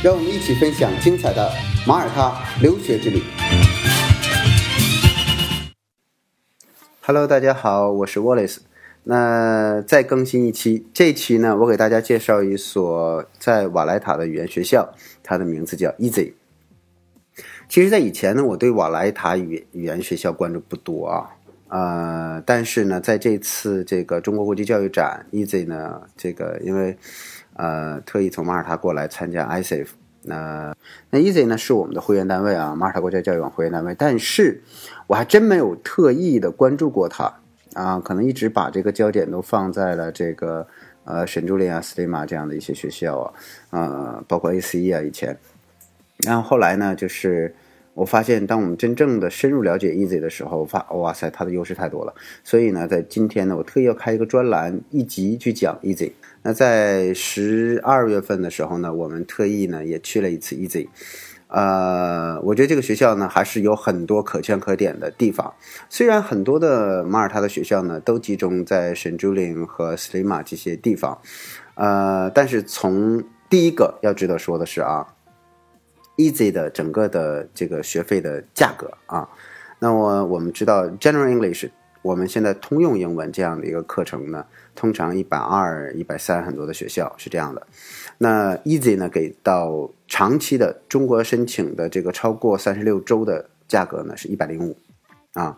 让我们一起分享精彩的马耳他留学之旅。Hello，大家好，我是 Wallace。那再更新一期，这期呢，我给大家介绍一所在瓦莱塔的语言学校，它的名字叫 Easy。其实，在以前呢，我对瓦莱塔语语言学校关注不多啊。呃，但是呢，在这次这个中国国际教育展，Easy 呢，这个因为呃特意从马耳他过来参加 ISAF，那那 Easy 呢是我们的会员单位啊，马耳他国家教育网会员单位，但是我还真没有特意的关注过它啊，可能一直把这个焦点都放在了这个呃沈朱林啊、斯蒂玛这样的一些学校啊，呃，包括 ACE 啊以前，然后后来呢就是。我发现，当我们真正的深入了解 Easy 的时候，发哇塞，它的优势太多了。所以呢，在今天呢，我特意要开一个专栏，一集去讲 Easy。那在十二月份的时候呢，我们特意呢也去了一次 Easy。呃，我觉得这个学校呢还是有很多可圈可点的地方。虽然很多的马耳他的学校呢都集中在圣朱林和斯里马这些地方，呃，但是从第一个要值得说的是啊。Easy 的整个的这个学费的价格啊，那么我们知道 General English，我们现在通用英文这样的一个课程呢，通常一百二、一百三，很多的学校是这样的。那 Easy 呢，给到长期的中国申请的这个超过三十六周的价格呢，是一百零五啊。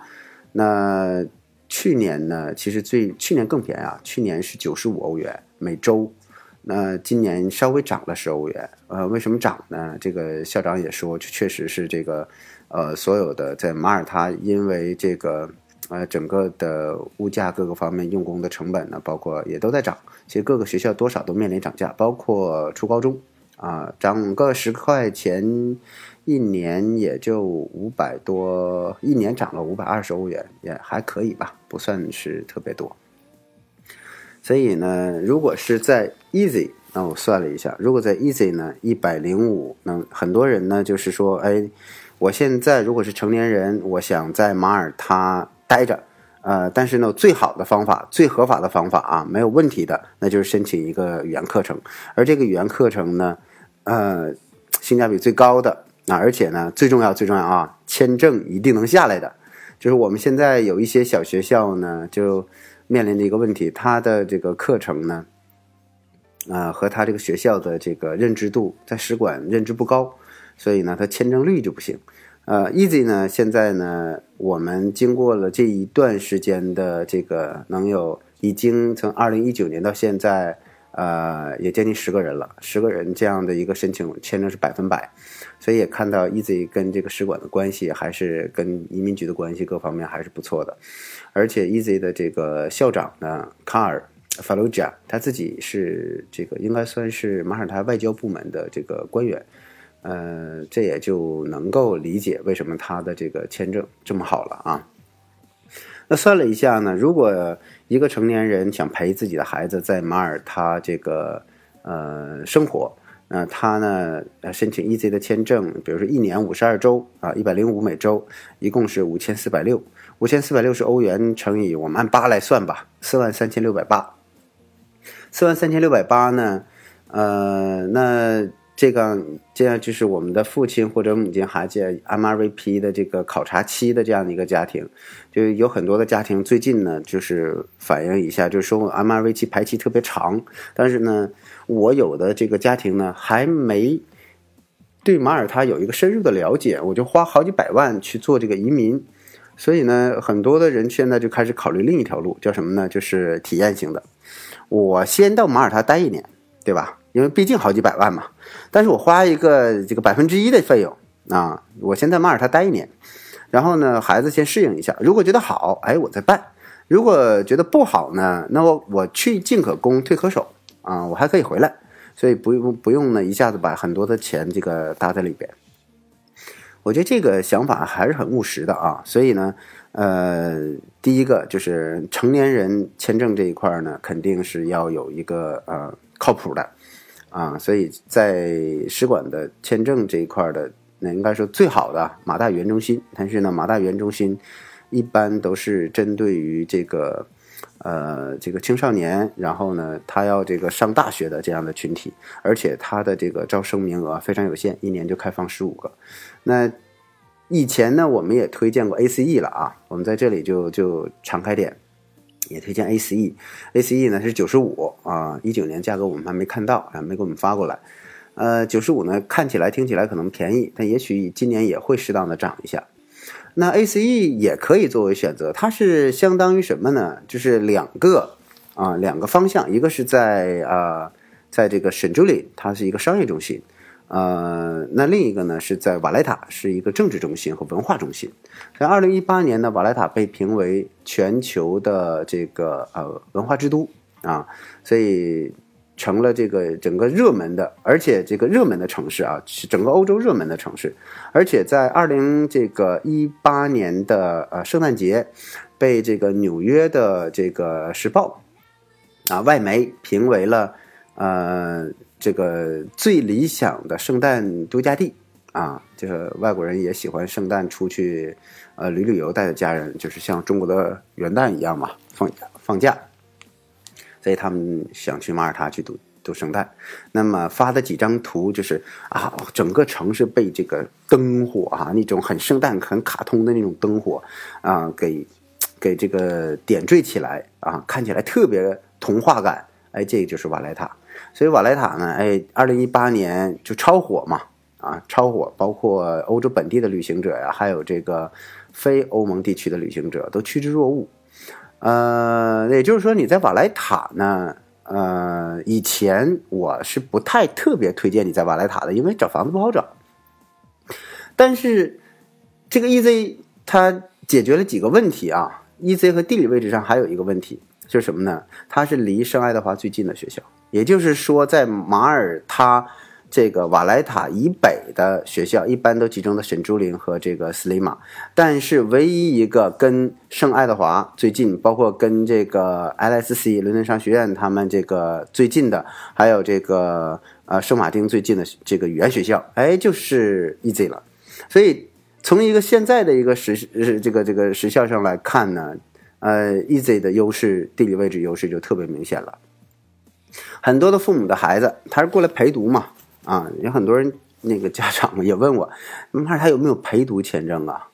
那去年呢，其实最去年更便宜啊，去年是九十五欧元每周。那今年稍微涨了十欧元，呃，为什么涨呢？这个校长也说，确实是这个，呃，所有的在马耳他，因为这个，呃，整个的物价各个方面用工的成本呢，包括也都在涨。其实各个学校多少都面临涨价，包括初高中，啊，涨个十块钱，一年也就五百多，一年涨了五百二十欧元，也还可以吧，不算是特别多。所以呢，如果是在 Easy，那我算了一下，如果在 Easy 呢，一百零五，那很多人呢就是说，哎，我现在如果是成年人，我想在马耳他待着，呃，但是呢，最好的方法，最合法的方法啊，没有问题的，那就是申请一个语言课程，而这个语言课程呢，呃，性价比最高的啊，而且呢，最重要最重要啊，签证一定能下来的，就是我们现在有一些小学校呢，就。面临的一个问题，他的这个课程呢，呃，和他这个学校的这个认知度在使馆认知不高，所以呢，他签证率就不行。呃，Easy 呢，现在呢，我们经过了这一段时间的这个，能有已经从二零一九年到现在，呃，也接近十个人了，十个人这样的一个申请签证是百分百，所以也看到 Easy 跟这个使馆的关系，还是跟移民局的关系各方面还是不错的。而且，Easy 的这个校长呢，卡尔·法鲁贾，他自己是这个应该算是马耳他外交部门的这个官员，呃，这也就能够理解为什么他的这个签证这么好了啊。那算了一下呢，如果一个成年人想陪自己的孩子在马耳他这个呃生活，那他呢申请 EZ 的签证，比如说一年五十二周啊，一百零五每周，一共是五千四百六。五千四百六十欧元乘以我们按八来算吧，四万三千六百八。四万三千六百八呢？呃，那这个这样就是我们的父亲或者母亲还在 MRVP 的这个考察期的这样的一个家庭，就有很多的家庭最近呢就是反映一下，就是说 M R V P 排期特别长。但是呢，我有的这个家庭呢还没对马耳他有一个深入的了解，我就花好几百万去做这个移民。所以呢，很多的人现在就开始考虑另一条路，叫什么呢？就是体验型的。我先到马耳他待一年，对吧？因为毕竟好几百万嘛。但是我花一个这个百分之一的费用啊，我先在马耳他待一年，然后呢，孩子先适应一下。如果觉得好，哎，我再办；如果觉得不好呢，那我我去进可攻，退可守啊，我还可以回来。所以不用不用呢，一下子把很多的钱这个搭在里边。我觉得这个想法还是很务实的啊。所以呢，呃，第一个就是成年人签证这一块呢，肯定是要有一个呃靠谱的啊。所以在使馆的签证这一块的，那应该说最好的马大语言中心。但是呢，马大语言中心一般都是针对于这个。呃，这个青少年，然后呢，他要这个上大学的这样的群体，而且他的这个招生名额非常有限，一年就开放十五个。那以前呢，我们也推荐过 ACE 了啊，我们在这里就就敞开点，也推荐 ACE。ACE 呢是九十五啊，一九年价格我们还没看到啊，没给我们发过来。呃，九十五呢看起来听起来可能便宜，但也许今年也会适当的涨一下。那 ACE 也可以作为选择，它是相当于什么呢？就是两个啊，两个方向，一个是在啊，在这个沈朱里，它是一个商业中心，呃，那另一个呢是在瓦莱塔，是一个政治中心和文化中心。在二零一八年呢，瓦莱塔被评为全球的这个呃文化之都啊，所以。成了这个整个热门的，而且这个热门的城市啊，是整个欧洲热门的城市，而且在二零这个一八年的呃圣诞节，被这个纽约的这个时报啊外媒评为了呃这个最理想的圣诞度假地啊，这个外国人也喜欢圣诞出去呃旅旅游，带着家人，就是像中国的元旦一样嘛，放放假。所以他们想去马耳他去度度圣诞，那么发的几张图就是啊，整个城市被这个灯火啊，那种很圣诞、很卡通的那种灯火啊，给给这个点缀起来啊，看起来特别童话感。哎，这个就是瓦莱塔。所以瓦莱塔呢，哎，二零一八年就超火嘛，啊，超火，包括欧洲本地的旅行者呀，还有这个非欧盟地区的旅行者都趋之若鹜。呃，也就是说，你在瓦莱塔呢，呃，以前我是不太特别推荐你在瓦莱塔的，因为找房子不好找。但是这个 EZ 它解决了几个问题啊，EZ 和地理位置上还有一个问题，就是什么呢？它是离圣爱德华最近的学校，也就是说，在马耳他。这个瓦莱塔以北的学校一般都集中在沈朱林和这个斯里马，但是唯一一个跟圣爱德华最近，包括跟这个 LSC 伦敦商学院他们这个最近的，还有这个呃圣马丁最近的这个语言学校，哎，就是 EZ 了。所以从一个现在的一个时这个这个时效上来看呢，呃，EZ 的优势地理位置优势就特别明显了。很多的父母的孩子，他是过来陪读嘛。啊，有很多人那个家长也问我，马尔他有没有陪读签证啊？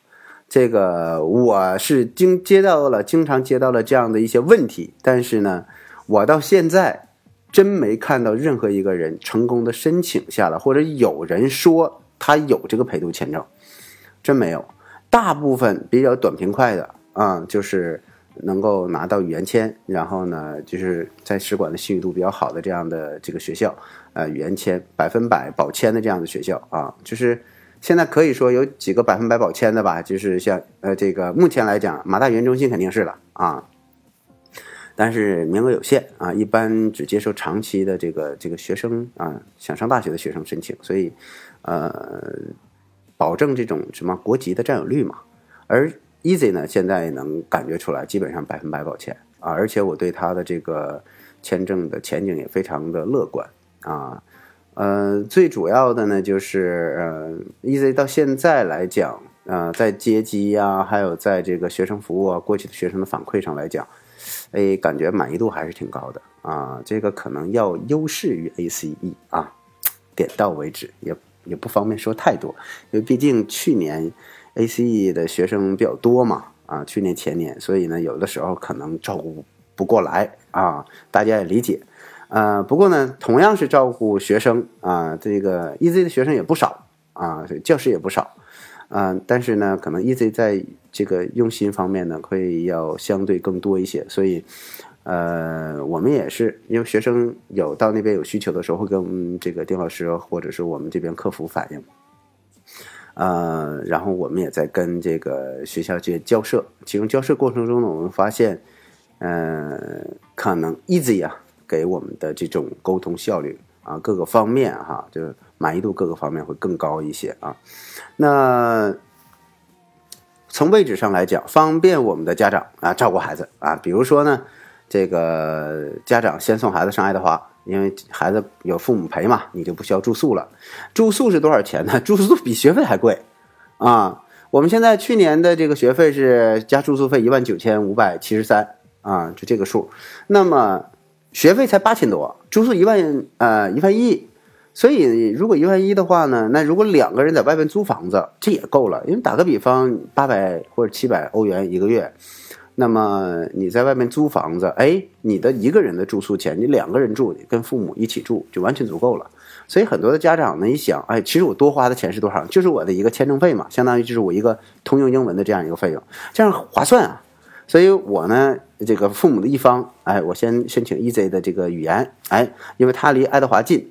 这个我是经接到了，经常接到了这样的一些问题，但是呢，我到现在真没看到任何一个人成功的申请下来，或者有人说他有这个陪读签证，真没有。大部分比较短平快的啊，就是能够拿到语言签，然后呢，就是在使馆的信誉度比较好的这样的这个学校。呃，语言签百分百保签的这样的学校啊，就是现在可以说有几个百分百保签的吧，就是像呃这个目前来讲，马大语言中心肯定是了啊，但是名额有限啊，一般只接受长期的这个这个学生啊，想上大学的学生申请，所以呃，保证这种什么国籍的占有率嘛。而 Easy 呢，现在能感觉出来，基本上百分百保签啊，而且我对他的这个签证的前景也非常的乐观。啊，呃，最主要的呢，就是呃，EZ 到现在来讲，呃，在接机呀，还有在这个学生服务啊，过去的学生的反馈上来讲，哎，感觉满意度还是挺高的啊。这个可能要优势于 ACE 啊，点到为止，也也不方便说太多，因为毕竟去年 ACE 的学生比较多嘛，啊，去年前年，所以呢，有的时候可能照顾不过来啊，大家也理解。呃，不过呢，同样是照顾学生啊，这个 EZ 的学生也不少啊，教师也不少，嗯，但是呢，可能 EZ 在这个用心方面呢，会要相对更多一些，所以，呃，我们也是因为学生有到那边有需求的时候，会跟这个丁老师或者是我们这边客服反映，呃，然后我们也在跟这个学校去交涉，其中交涉过程中呢，我们发现，呃，可能 Easy 啊。给我们的这种沟通效率啊，各个方面哈，就是满意度各个方面会更高一些啊。那从位置上来讲，方便我们的家长啊照顾孩子啊，比如说呢，这个家长先送孩子上爱德华，因为孩子有父母陪嘛，你就不需要住宿了。住宿是多少钱呢？住宿比学费还贵啊！我们现在去年的这个学费是加住宿费一万九千五百七十三啊，就这个数。那么学费才八千多，住宿一万呃一万一。所以，如果一万一的话呢，那如果两个人在外边租房子，这也够了。因为打个比方，八百或者七百欧元一个月，那么你在外面租房子，哎，你的一个人的住宿钱，你两个人住，跟父母一起住就完全足够了。所以很多的家长呢，一想，哎，其实我多花的钱是多少？就是我的一个签证费嘛，相当于就是我一个通用英文的这样一个费用，这样划算啊。所以我呢，这个父母的一方，哎，我先申请 EZ 的这个语言，哎，因为他离爱德华近。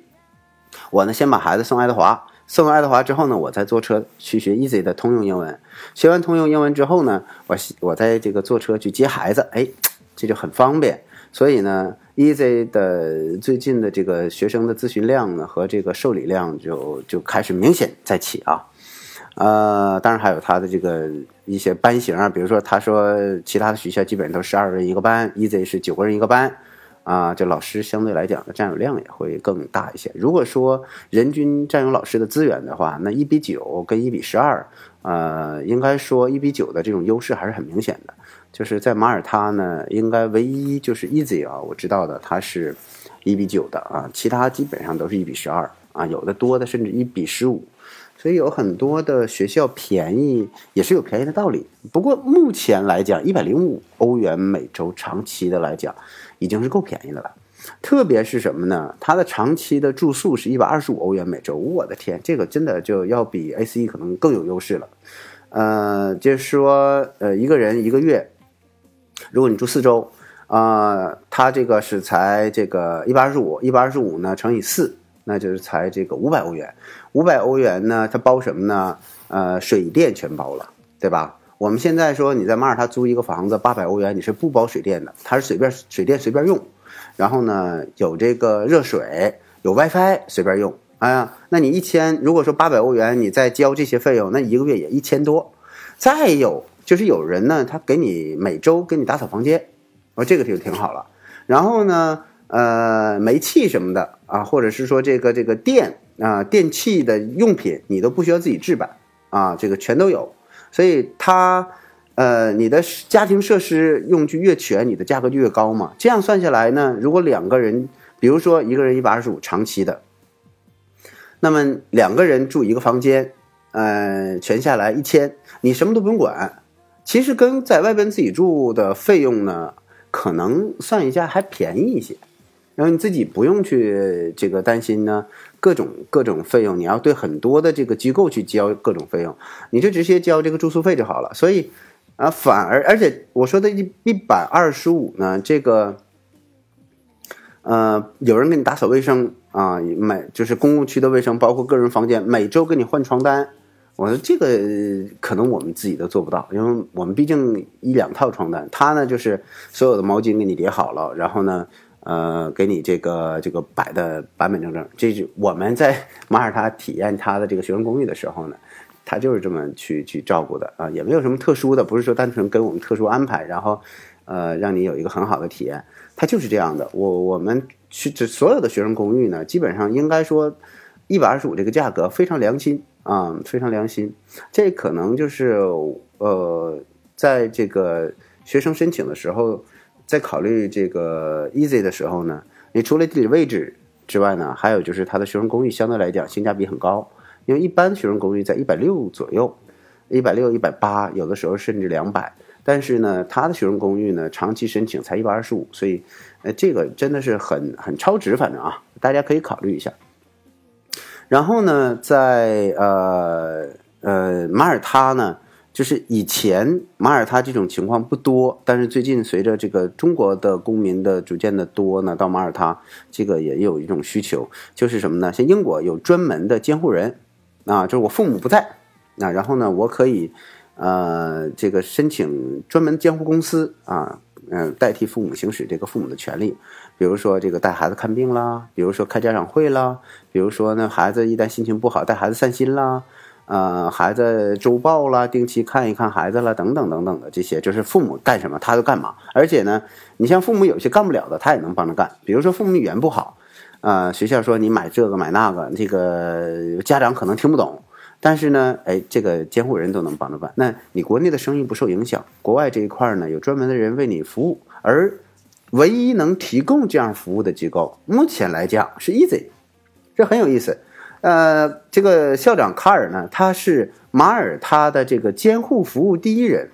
我呢，先把孩子送爱德华，送到爱德华之后呢，我再坐车去学 Easy 的通用英文。学完通用英文之后呢，我我在这个坐车去接孩子，哎，这就很方便。所以呢，Easy 的最近的这个学生的咨询量呢和这个受理量就就开始明显在起啊。呃，当然还有他的这个一些班型啊，比如说他说其他的学校基本上都十二人一个班，Easy 是九个人一个班。啊，就老师相对来讲的占有量也会更大一些。如果说人均占有老师的资源的话，那一比九跟一比十二，呃，应该说一比九的这种优势还是很明显的。就是在马耳他呢，应该唯一就是 Easy 啊，我知道的它是一比九的啊，其他基本上都是一比十二啊，有的多的甚至一比十五。所以有很多的学校便宜也是有便宜的道理。不过目前来讲，一百零五欧元每周长期的来讲。已经是够便宜的了，特别是什么呢？它的长期的住宿是一百二十五欧元每周，我的天，这个真的就要比 A C 可能更有优势了。呃，就是说，呃，一个人一个月，如果你住四周，啊，它这个是才这个一百二十五，一百二十五呢乘以四，那就是才这个五百欧元。五百欧元呢，它包什么呢？呃，水电全包了，对吧？我们现在说你在马耳他租一个房子八百欧元，你是不包水电的，它是随便水电随便用，然后呢有这个热水有 WiFi 随便用，哎呀，那你一千如果说八百欧元你再交这些费用，那一个月也一千多。再有就是有人呢，他给你每周给你打扫房间，我这个就挺好了。然后呢，呃，煤气什么的啊，或者是说这个这个电啊电器的用品，你都不需要自己置办啊，这个全都有。所以它，呃，你的家庭设施用具越全，你的价格就越高嘛。这样算下来呢，如果两个人，比如说一个人一百二十五长期的，那么两个人住一个房间，呃，全下来一千，你什么都不用管。其实跟在外边自己住的费用呢，可能算一下还便宜一些。然后你自己不用去这个担心呢，各种各种费用，你要对很多的这个机构去交各种费用，你就直接交这个住宿费就好了。所以啊，反而而且我说的一一百二十五呢，这个呃，有人给你打扫卫生啊，每就是公共区的卫生，包括个人房间，每周给你换床单。我说这个可能我们自己都做不到，因为我们毕竟一两套床单，他呢就是所有的毛巾给你叠好了，然后呢。呃，给你这个这个摆的板板正正，这是我们在马耳他体验他的这个学生公寓的时候呢，他就是这么去去照顾的啊，也没有什么特殊的，不是说单纯跟我们特殊安排，然后呃让你有一个很好的体验，他就是这样的。我我们去这所有的学生公寓呢，基本上应该说一百二十五这个价格非常良心啊，非常良心。这可能就是呃，在这个学生申请的时候。在考虑这个 easy 的时候呢，你除了地理位置之外呢，还有就是它的学生公寓相对来讲性价比很高，因为一般学生公寓在一百六左右，一百六、一百八，有的时候甚至两百。但是呢，它的学生公寓呢，长期申请才一百二十五，所以，呃，这个真的是很很超值，反正啊，大家可以考虑一下。然后呢，在呃呃马耳他呢。就是以前马耳他这种情况不多，但是最近随着这个中国的公民的逐渐的多呢，到马耳他这个也有一种需求，就是什么呢？像英国有专门的监护人，啊，就是我父母不在，啊然后呢，我可以，呃，这个申请专门监护公司啊，嗯，代替父母行使这个父母的权利，比如说这个带孩子看病啦，比如说开家长会啦，比如说呢，孩子一旦心情不好，带孩子散心啦，呃，孩子周报啦，定期看一看孩子啦，等等等等的这些，就是父母干什么他都干嘛。而且呢，你像父母有些干不了的，他也能帮着干。比如说父母语言不好，呃，学校说你买这个买那个，这个家长可能听不懂。但是呢，哎，这个监护人都能帮着办。那你国内的生意不受影响，国外这一块呢，有专门的人为你服务。而唯一能提供这样服务的机构，目前来讲是 Easy，这很有意思。呃，这个校长卡尔呢，他是马耳他的这个监护服务第一人，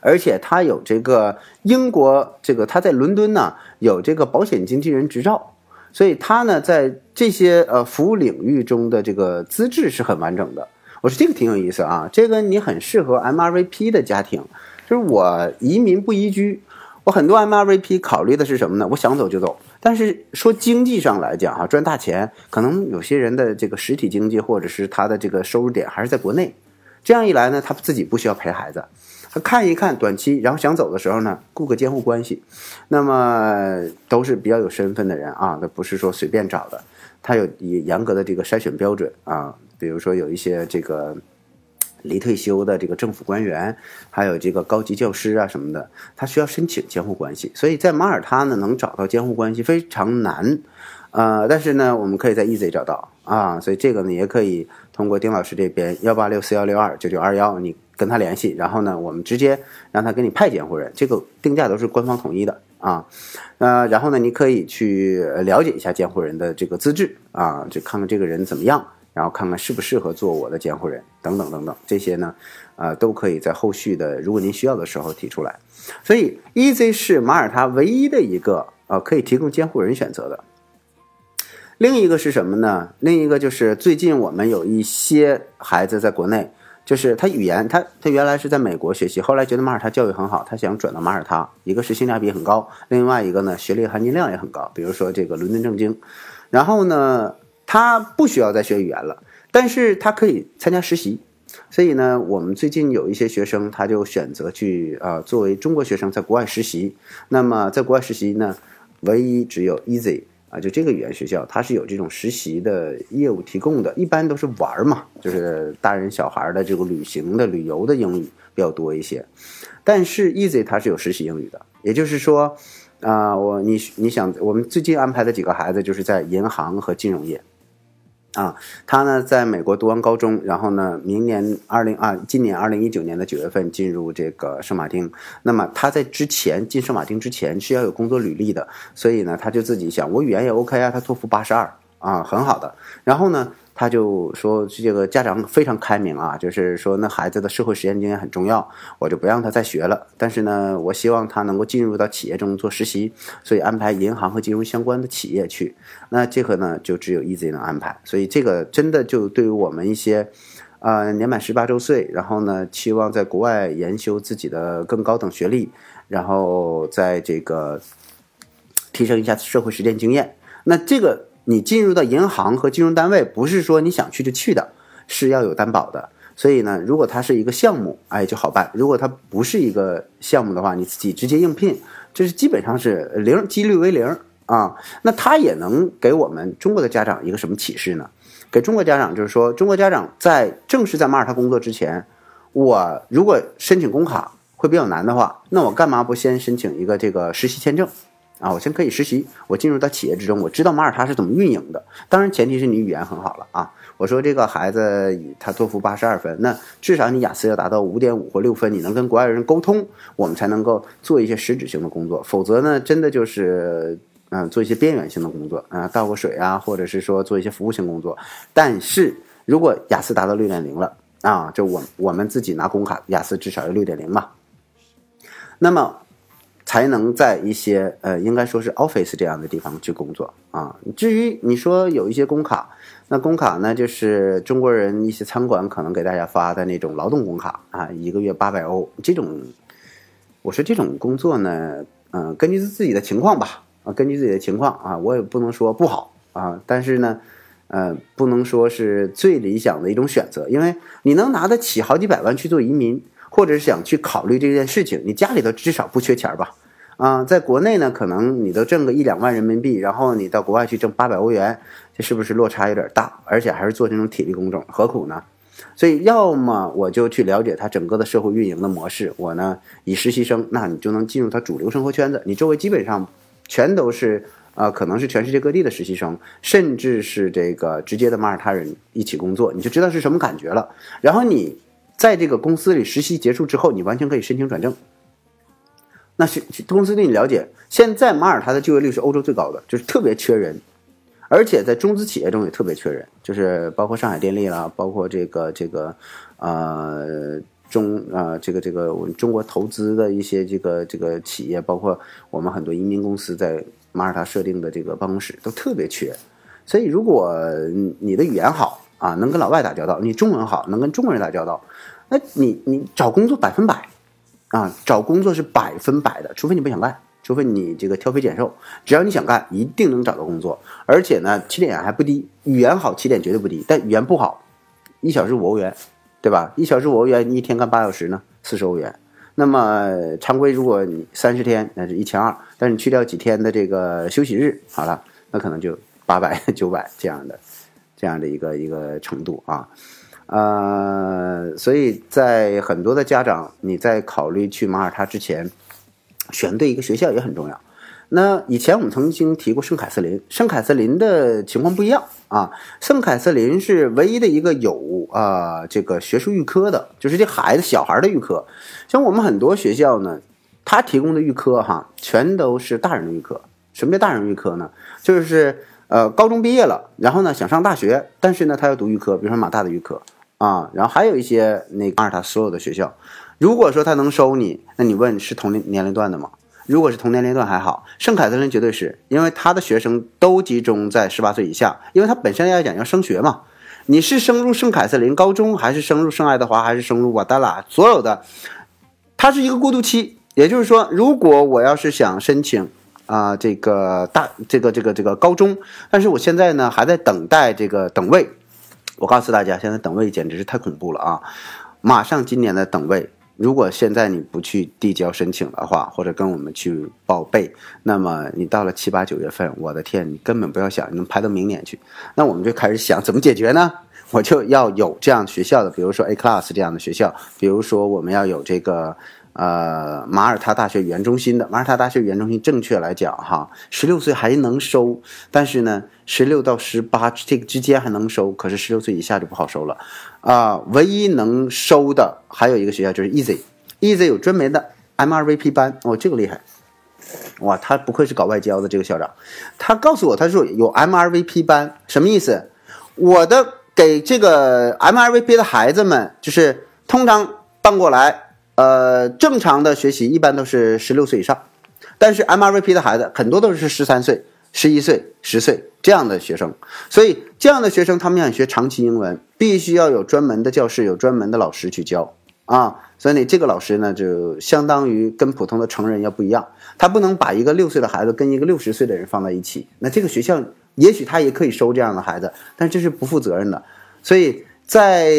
而且他有这个英国这个他在伦敦呢有这个保险经纪人执照。所以他呢，在这些呃服务领域中的这个资质是很完整的。我说这个挺有意思啊，这个你很适合 MRVP 的家庭。就是我移民不移居，我很多 MRVP 考虑的是什么呢？我想走就走。但是说经济上来讲哈，赚大钱，可能有些人的这个实体经济或者是他的这个收入点还是在国内。这样一来呢，他自己不需要陪孩子。他看一看短期，然后想走的时候呢，雇个监护关系，那么都是比较有身份的人啊，那不是说随便找的，他有严格的这个筛选标准啊，比如说有一些这个离退休的这个政府官员，还有这个高级教师啊什么的，他需要申请监护关系，所以在马耳他呢，能找到监护关系非常难，呃，但是呢，我们可以在 Easy 找到啊，所以这个呢，也可以通过丁老师这边幺八六四幺六二九九二幺你。跟他联系，然后呢，我们直接让他给你派监护人，这个定价都是官方统一的啊。呃，然后呢，你可以去了解一下监护人的这个资质啊，就看看这个人怎么样，然后看看适不适合做我的监护人，等等等等，这些呢，呃，都可以在后续的，如果您需要的时候提出来。所以，EJ 是马耳他唯一的一个呃可以提供监护人选择的。另一个是什么呢？另一个就是最近我们有一些孩子在国内。就是他语言，他他原来是在美国学习，后来觉得马耳他教育很好，他想转到马耳他。一个是性价比很高，另外一个呢，学历含金量也很高。比如说这个伦敦政经，然后呢，他不需要再学语言了，但是他可以参加实习。所以呢，我们最近有一些学生，他就选择去啊，作为中国学生在国外实习。那么在国外实习呢，唯一只有 Easy。啊，就这个语言学校，它是有这种实习的业务提供的，一般都是玩嘛，就是大人小孩的这个旅行的旅游的英语比较多一些。但是 Easy 它是有实习英语的，也就是说，啊，我你你想，我们最近安排的几个孩子就是在银行和金融业。啊，他呢在美国读完高中，然后呢，明年二零二今年二零一九年的九月份进入这个圣马丁。那么他在之前进圣马丁之前是要有工作履历的，所以呢，他就自己想，我语言也 OK 啊，他托福八十二啊，很好的。然后呢。他就说这个家长非常开明啊，就是说那孩子的社会实践经验很重要，我就不让他再学了。但是呢，我希望他能够进入到企业中做实习，所以安排银行和金融相关的企业去。那这个呢，就只有 Easy 能安排。所以这个真的就对于我们一些，呃，年满十八周岁，然后呢，期望在国外研修自己的更高等学历，然后在这个提升一下社会实践经验。那这个。你进入到银行和金融单位，不是说你想去就去的，是要有担保的。所以呢，如果它是一个项目，哎，就好办；如果它不是一个项目的话，你自己直接应聘，这是基本上是零几率为零啊。那它也能给我们中国的家长一个什么启示呢？给中国家长就是说，中国家长在正式在马耳他工作之前，我如果申请工卡会比较难的话，那我干嘛不先申请一个这个实习签证？啊，我先可以实习，我进入到企业之中，我知道马耳他是怎么运营的。当然，前提是你语言很好了啊。我说这个孩子他托福八十二分，那至少你雅思要达到五点五或六分，你能跟国外人沟通，我们才能够做一些实质性的工作。否则呢，真的就是嗯，做一些边缘性的工作啊，倒个水啊，或者是说做一些服务性工作。但是如果雅思达到六点零了啊，就我我们自己拿工卡，雅思至少要六点零嘛。那么。才能在一些呃，应该说是 office 这样的地方去工作啊。至于你说有一些工卡，那工卡呢，就是中国人一些餐馆可能给大家发的那种劳动工卡啊，一个月八百欧这种。我说这种工作呢，嗯，根据自己的情况吧，啊，根据自己的情况啊，我也不能说不好啊，但是呢，呃，不能说是最理想的一种选择，因为你能拿得起好几百万去做移民。或者想去考虑这件事情，你家里头至少不缺钱吧？啊，在国内呢，可能你都挣个一两万人民币，然后你到国外去挣八百欧元，这是不是落差有点大？而且还是做这种体力工种，何苦呢？所以，要么我就去了解它整个的社会运营的模式，我呢以实习生，那你就能进入他主流生活圈子，你周围基本上全都是啊，可能是全世界各地的实习生，甚至是这个直接的马耳他人一起工作，你就知道是什么感觉了。然后你在这个公司里实习结束之后，你完全可以申请转正。那是公司对你了解，现在马耳他的就业率是欧洲最高的，就是特别缺人，而且在中资企业中也特别缺人，就是包括上海电力啦，包括这个这个，呃中啊这个这个我们中国投资的一些这个这个企业，包括我们很多移民公司在马耳他设定的这个办公室都特别缺，所以如果你的语言好啊，能跟老外打交道，你中文好，能跟中国人打交道，那你你找工作百分百。啊，找工作是百分百的，除非你不想干，除非你这个挑肥拣瘦，只要你想干，一定能找到工作。而且呢，起点还不低，语言好，起点绝对不低。但语言不好，一小时五欧元，对吧？一小时五欧元，你一天干八小时呢，四十欧元。那么常规，如果你三十天，那是一千二。但是你去掉几天的这个休息日，好了，那可能就八百、九百这样的，这样的一个一个程度啊。呃，所以在很多的家长，你在考虑去马耳他之前，选对一个学校也很重要。那以前我们曾经提过圣凯瑟琳，圣凯瑟琳的情况不一样啊。圣凯瑟琳是唯一的一个有啊这个学术预科的，就是这孩子小孩的预科。像我们很多学校呢，他提供的预科哈，全都是大人的预科。什么叫大人预科呢？就是呃高中毕业了，然后呢想上大学，但是呢他要读预科，比如说马大的预科。啊，然后还有一些那阿尔塔所有的学校，如果说他能收你，那你问是同年龄段的吗？如果是同年龄段还好，圣凯瑟琳绝对是因为他的学生都集中在十八岁以下，因为他本身来讲要升学嘛。你是升入圣凯瑟琳高中，还是升入圣爱德华，还是升入瓦达拉，所有的，它是一个过渡期。也就是说，如果我要是想申请啊这个大这个这个这个高中，但是我现在呢还在等待这个等位。我告诉大家，现在等位简直是太恐怖了啊！马上今年的等位，如果现在你不去递交申请的话，或者跟我们去报备，那么你到了七八九月份，我的天，你根本不要想，你能排到明年去。那我们就开始想怎么解决呢？我就要有这样学校的，比如说 A Class 这样的学校，比如说我们要有这个。呃，马耳他大学语言中心的马耳他大学语言中心，正确来讲哈，十六岁还能收，但是呢，十六到十八这个之间还能收，可是十六岁以下就不好收了啊。唯一能收的还有一个学校就是 Easy，Easy 有专门的 MRVP 班哦，这个厉害，哇，他不愧是搞外交的这个校长，他告诉我他说有 MRVP 班什么意思？我的给这个 MRVP 的孩子们就是通常搬过来。呃，正常的学习一般都是十六岁以上，但是 MRVP 的孩子很多都是十三岁、十一岁、十岁这样的学生，所以这样的学生他们想学长期英文，必须要有专门的教室、有专门的老师去教啊。所以呢这个老师呢，就相当于跟普通的成人要不一样，他不能把一个六岁的孩子跟一个六十岁的人放在一起。那这个学校也许他也可以收这样的孩子，但这是不负责任的，所以。在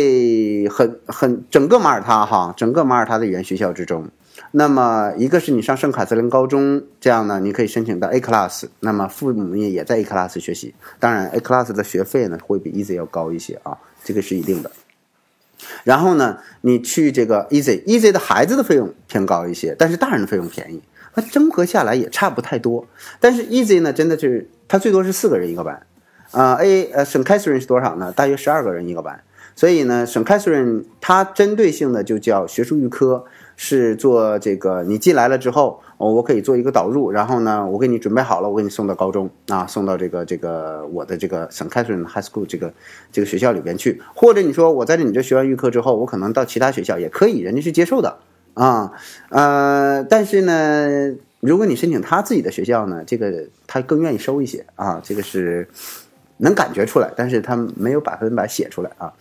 很很整个马耳他哈，整个马耳他的语言学校之中，那么一个是你上圣卡瑟琳高中，这样呢，你可以申请到 A class，那么父母也也在 A class 学习，当然 A class 的学费呢会比 Easy 要高一些啊，这个是一定的。然后呢，你去这个 Easy，Easy 的孩子的费用偏高一些，但是大人的费用便宜，那综合下来也差不太多。但是 Easy 呢，真的是它最多是四个人一个班，啊 A 呃圣凯瑟琳是多少呢？大约十二个人一个班。所以呢，省凯瑟琳它针对性的就叫学术预科，是做这个。你进来了之后，哦，我可以做一个导入，然后呢，我给你准备好了，我给你送到高中啊，送到这个这个我的这个省凯瑟琳 High School 这个这个学校里边去。或者你说我在这你这学完预科之后，我可能到其他学校也可以，人家是接受的啊。呃，但是呢，如果你申请他自己的学校呢，这个他更愿意收一些啊，这个是能感觉出来，但是他没有百分百写出来啊。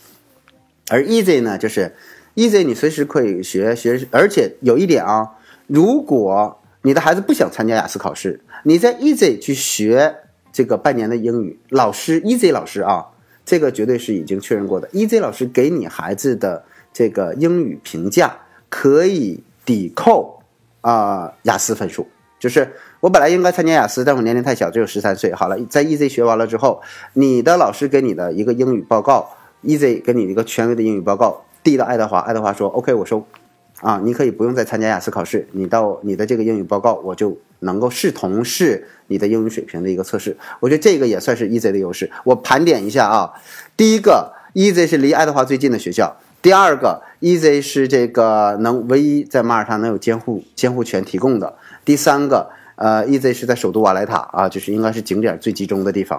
而 easy 呢，就是 easy，你随时可以学学，而且有一点啊，如果你的孩子不想参加雅思考试，你在 easy 去学这个半年的英语，老师 easy 老师啊，这个绝对是已经确认过的，easy 老师给你孩子的这个英语评价可以抵扣啊雅思分数就是我本来应该参加雅思，但我年龄太小，只有十三岁。好了，在 EZ 学完了之后，你的老师给你的一个英语报告，EZ 给你一个权威的英语报告递到爱德华，爱德华说 OK，我收。啊，你可以不用再参加雅思考试，你到你的这个英语报告，我就能够视同是你的英语水平的一个测试。我觉得这个也算是 EZ 的优势。我盘点一下啊，第一个，EZ 是离爱德华最近的学校；第二个，EZ 是这个能唯一在马耳他能有监护监护权提供的；第三个，呃，EZ 是在首都瓦莱塔啊，就是应该是景点最集中的地方；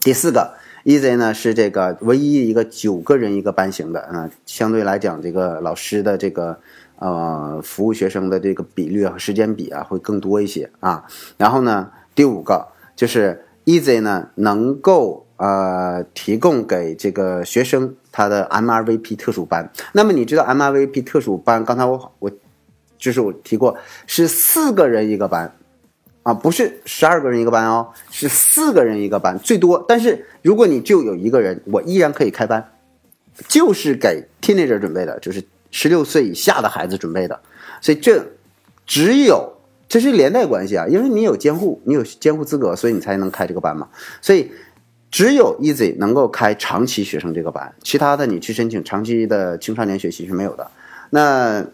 第四个。Easy 呢是这个唯一一个九个人一个班型的啊，相对来讲，这个老师的这个呃服务学生的这个比率和时间比啊会更多一些啊。然后呢，第五个就是 Easy 呢能够呃提供给这个学生他的 MRVP 特殊班。那么你知道 MRVP 特殊班？刚才我我就是我提过，是四个人一个班。啊，不是十二个人一个班哦，是四个人一个班最多。但是如果你就有一个人，我依然可以开班，就是给 teenager 准备的，就是十六岁以下的孩子准备的。所以这只有这是连带关系啊，因为你有监护，你有监护资格，所以你才能开这个班嘛。所以只有 Easy 能够开长期学生这个班，其他的你去申请长期的青少年学习是没有的。那。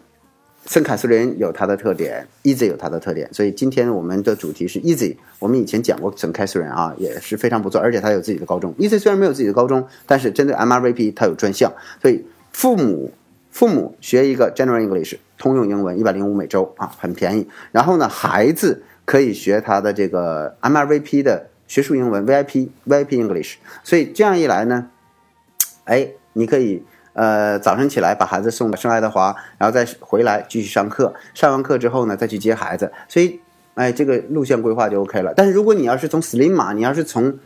圣凯瑟琳有它的特点，Easy 有它的特点，所以今天我们的主题是 Easy。我们以前讲过圣凯瑟琳啊，也是非常不错，而且它有自己的高中。Easy 虽然没有自己的高中，但是针对 MRVP 它有专项，所以父母父母学一个 General English 通用英文，一百零五每周啊，很便宜。然后呢，孩子可以学他的这个 MRVP 的学术英文 VIP VIP English。所以这样一来呢，哎，你可以。呃，早晨起来把孩子送到圣爱德华，然后再回来继续上课。上完课之后呢，再去接孩子。所以，哎，这个路线规划就 OK 了。但是如果你要是从斯林马，你要是从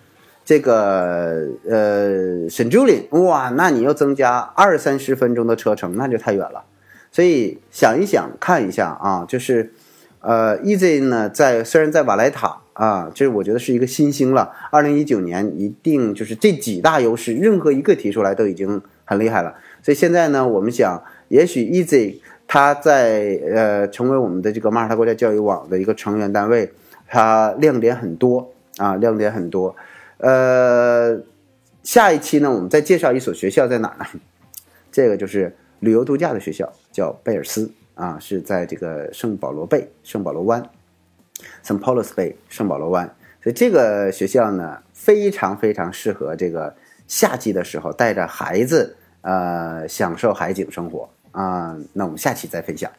这个呃圣朱林，哇，那你要增加二三十分钟的车程，那就太远了。所以想一想，看一下啊，就是呃，Easy 呢，在虽然在瓦莱塔啊，这我觉得是一个新星了。二零一九年一定就是这几大优势，任何一个提出来都已经。很厉害了，所以现在呢，我们想，也许 Easy 它在呃成为我们的这个马耳他国家教育网的一个成员单位，它亮点很多啊，亮点很多。呃，下一期呢，我们再介绍一所学校在哪呢？这个就是旅游度假的学校，叫贝尔斯啊，是在这个圣保罗贝、圣保罗湾，St. Paul's Bay 圣保罗湾。所以这个学校呢，非常非常适合这个。夏季的时候，带着孩子，呃，享受海景生活啊。那我们下期再分享。